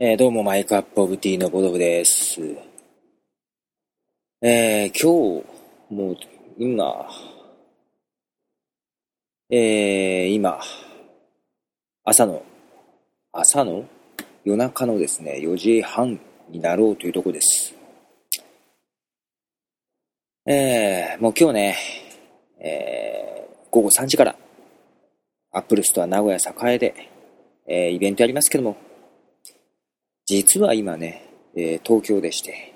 えー、どうも、マイクアップオブティーのボドブです。えー、今日、もう、今、えー、今、朝の、朝の？夜中のですね、4時半になろうというとこです。えー、もう今日ね、えー、午後3時から、アップルストア名古屋栄で、えー、イベントやりますけども、実は今ね、えー、東京でして、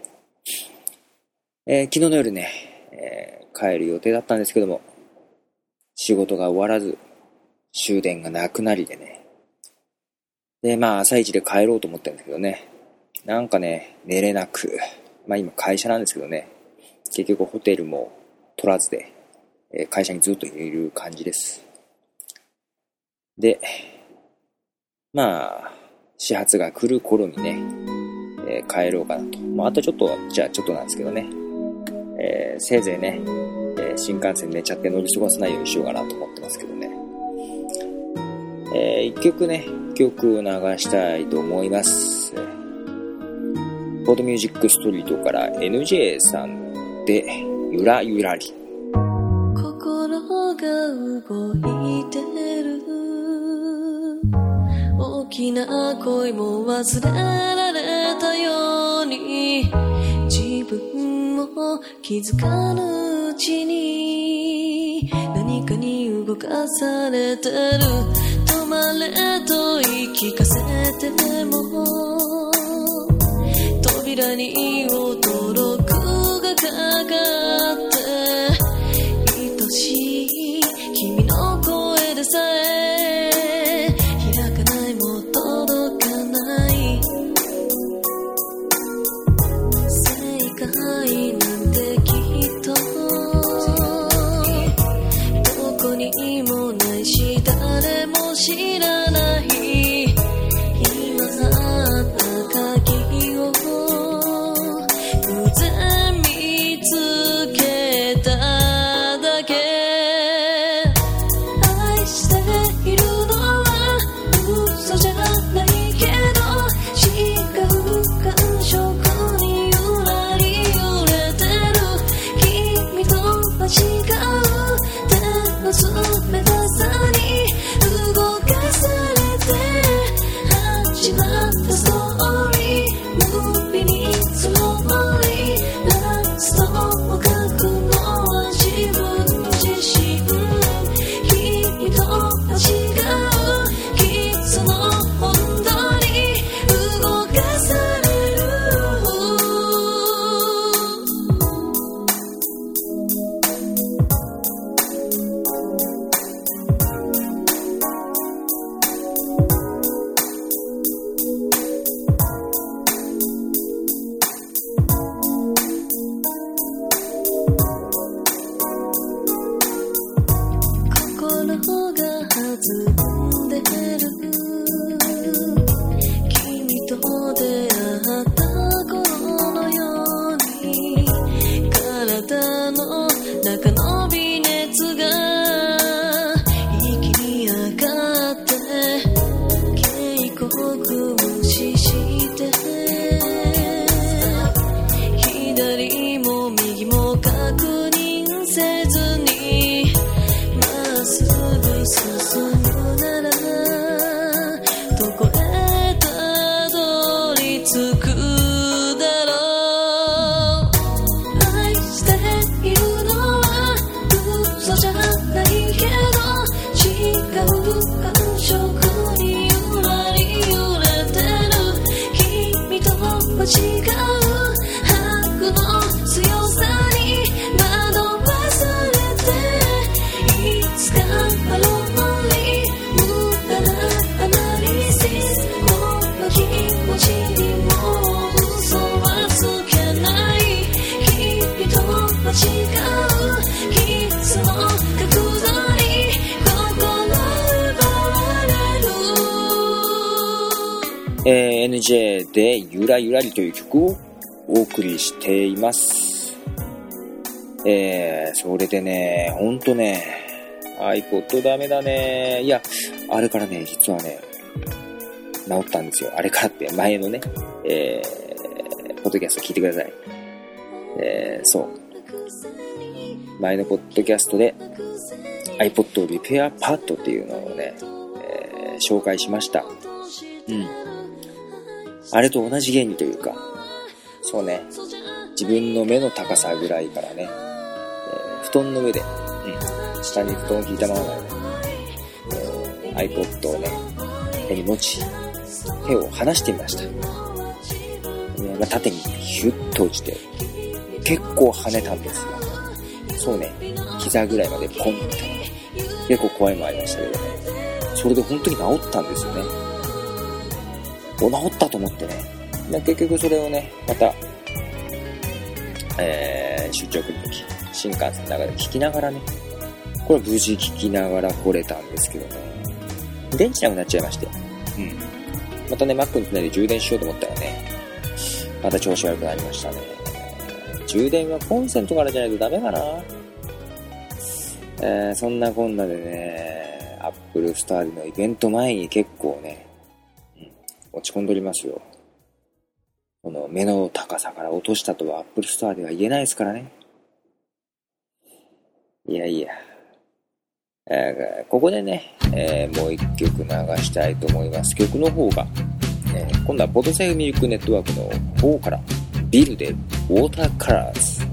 えー、昨日の夜ね、えー、帰る予定だったんですけども、仕事が終わらず、終電がなくなりでね。で、まあ朝一で帰ろうと思ったんですけどね、なんかね、寝れなく、まあ今会社なんですけどね、結局ホテルも取らずで、え会社にずっといる感じです。で、まあ、始発が来る頃にね、えー、帰ろうかなと。まあ、あとちょっと、じゃあちょっとなんですけどね。えー、せいぜいね、え、新幹線寝ちゃって乗り過ごさないようにしようかなと思ってますけどね。えー、一曲ね、曲を流したいと思います。ポートミュージックストリートから NJ さんで、ゆらゆらり。心が動いてきな恋も忘れられたように自分も気づかぬうちに何かに動かされてる止まれと言い聞かせても扉に落 rơi せずにまっすぐ進むならどこへたどり着くだろう。愛しているのは嘘じゃないけど違う感触に揺まれ揺れてる君と間違えー、NJ でゆらゆらりという曲をお送りしています。えー、それでね、ほんとね、iPod ダメだね。いや、あれからね、実はね、治ったんですよ。あれからって前のね、えー、ポッドキャスト聞いてください。えー、そう。前のポッドキャストで iPod リペアパッドっていうのをね、えー、紹介しました。うん。あれと同じ原理というか、そうね、自分の目の高さぐらいからね、えー、布団の上で、うん、下に布団を引いたままで、えー、iPod をね、手に持ち、手を離してみました。まあ、縦にヒュッと落ちて、結構跳ねたんですよ。そうね、膝ぐらいまでポンって。結構怖いもありましたけどね。それで本当に治ったんですよね。お、治ったと思ってね。で結局それをね、また、えー、出張来るとき、新幹線の中で聞きながらね、これ無事聞きながら来れたんですけどね、電池なくなっちゃいまして、うん。またね、Mac につないで充電しようと思ったらね、また調子悪くなりましたね。充電はコンセントからじゃないとダメかな。えー、そんなこんなでね、Apple Star のイベント前に結構ね、落ち込んでおりますよ。この目の高さから落としたとは Apple Store では言えないですからね。いやいや。えー、ここでね、えー、もう一曲流したいと思います。曲の方が、えー、今度はポトセフミルクネットワークの方から、ビルでウォーターカラーズ。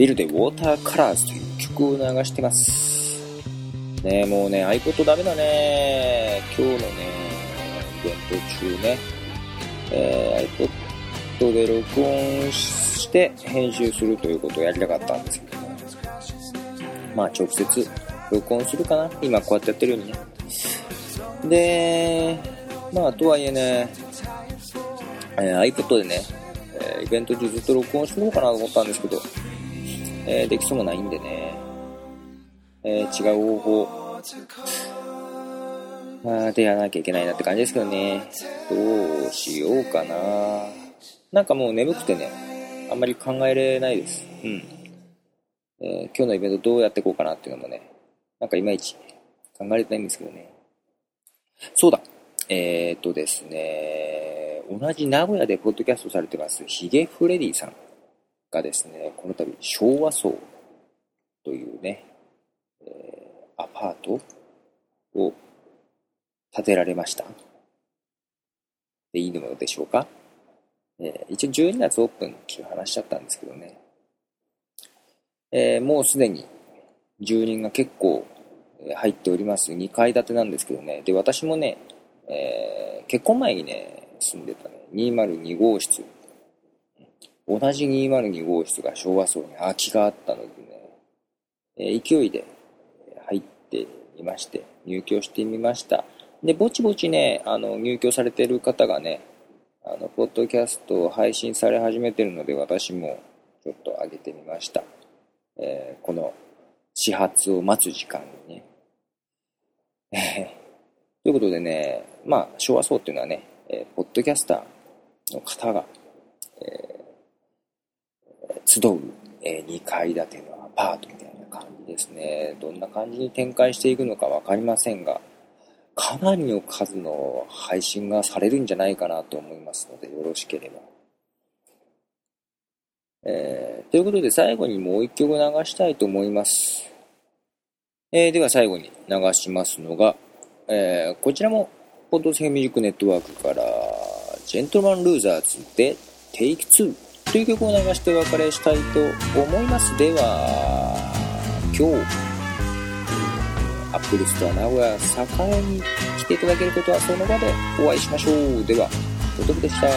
ビルでウォーターカラーズという曲を流してます。ねもうね、iPod ダメだね。今日のね、イベント中ね、えー、iPod で録音して編集するということをやりたかったんですけどね。まあ直接録音するかな今こうやってやってるようにね。で、まあとはいえね、えー、iPod でね、え、イベント中ずっと録音しようかなと思ったんですけど、えー、できそうもないんでね、えー、違う方法、まあ、でやらなきゃいけないなって感じですけどね、どうしようかな。なんかもう眠くてね、あんまり考えれないです。うん。えー、今日のイベントどうやっていこうかなっていうのもね、なんかいまいち考えれてないんですけどね。そうだ。えー、っとですね、同じ名古屋でポッドキャストされてます、ヒゲフレディさん。がですね、この度昭和層というね、えー、アパートを建てられました。でいいのでしょうか、えー、一応12月オープンっていう話だったんですけどね。えーもうすでに住人が結構入っております。2階建てなんですけどね。で私もね、えー結婚前にね住んでたね。202号室。同じ202号室が昭和層に空きがあったのでね、えー勢いで入ってみまして入居してみました。でぼちぼちねあの入居されてる方がねあのポッドキャストを配信され始めてるので私もちょっと上げてみました、えーこの始発を待つ時間にね。ということでね、まあ、昭和層っていうのはね、えーポッドキャスターの方が、集う、え2階建てのアパートみたいな感じですね。どんな感じに展開していくのかわかりませんが、かなりの数の配信がされるんじゃないかなと思いますので、よろしければ。えーということで最後にもう一曲流したいと思います。えーでは最後に流しますのが、えーこちらも、ポッドセーフミュージックネットワークから、ジェントルマン・ルーザーズで Take 2という曲を流してお別れしたいと思います。では、今日、アップルストア名古屋栄に来ていただけることはその場でお会いしましょう。では、おとくでした。あ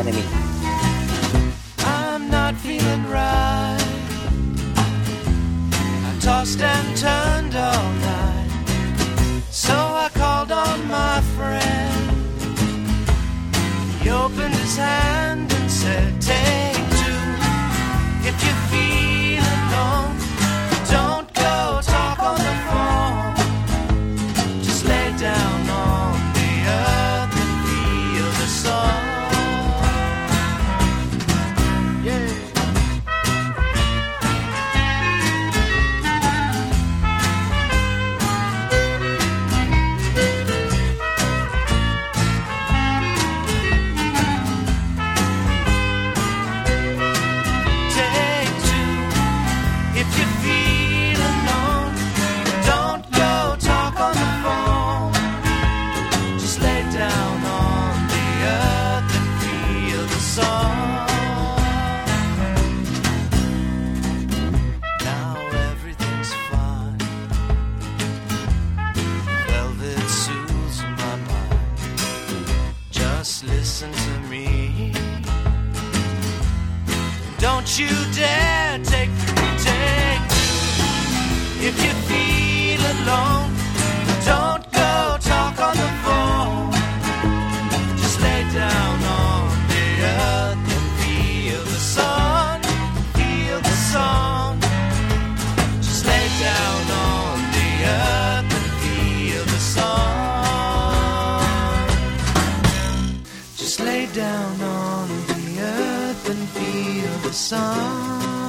ーねみ。I'm not feeling right. I tossed and turned all night. Hand you down. And feel the sun.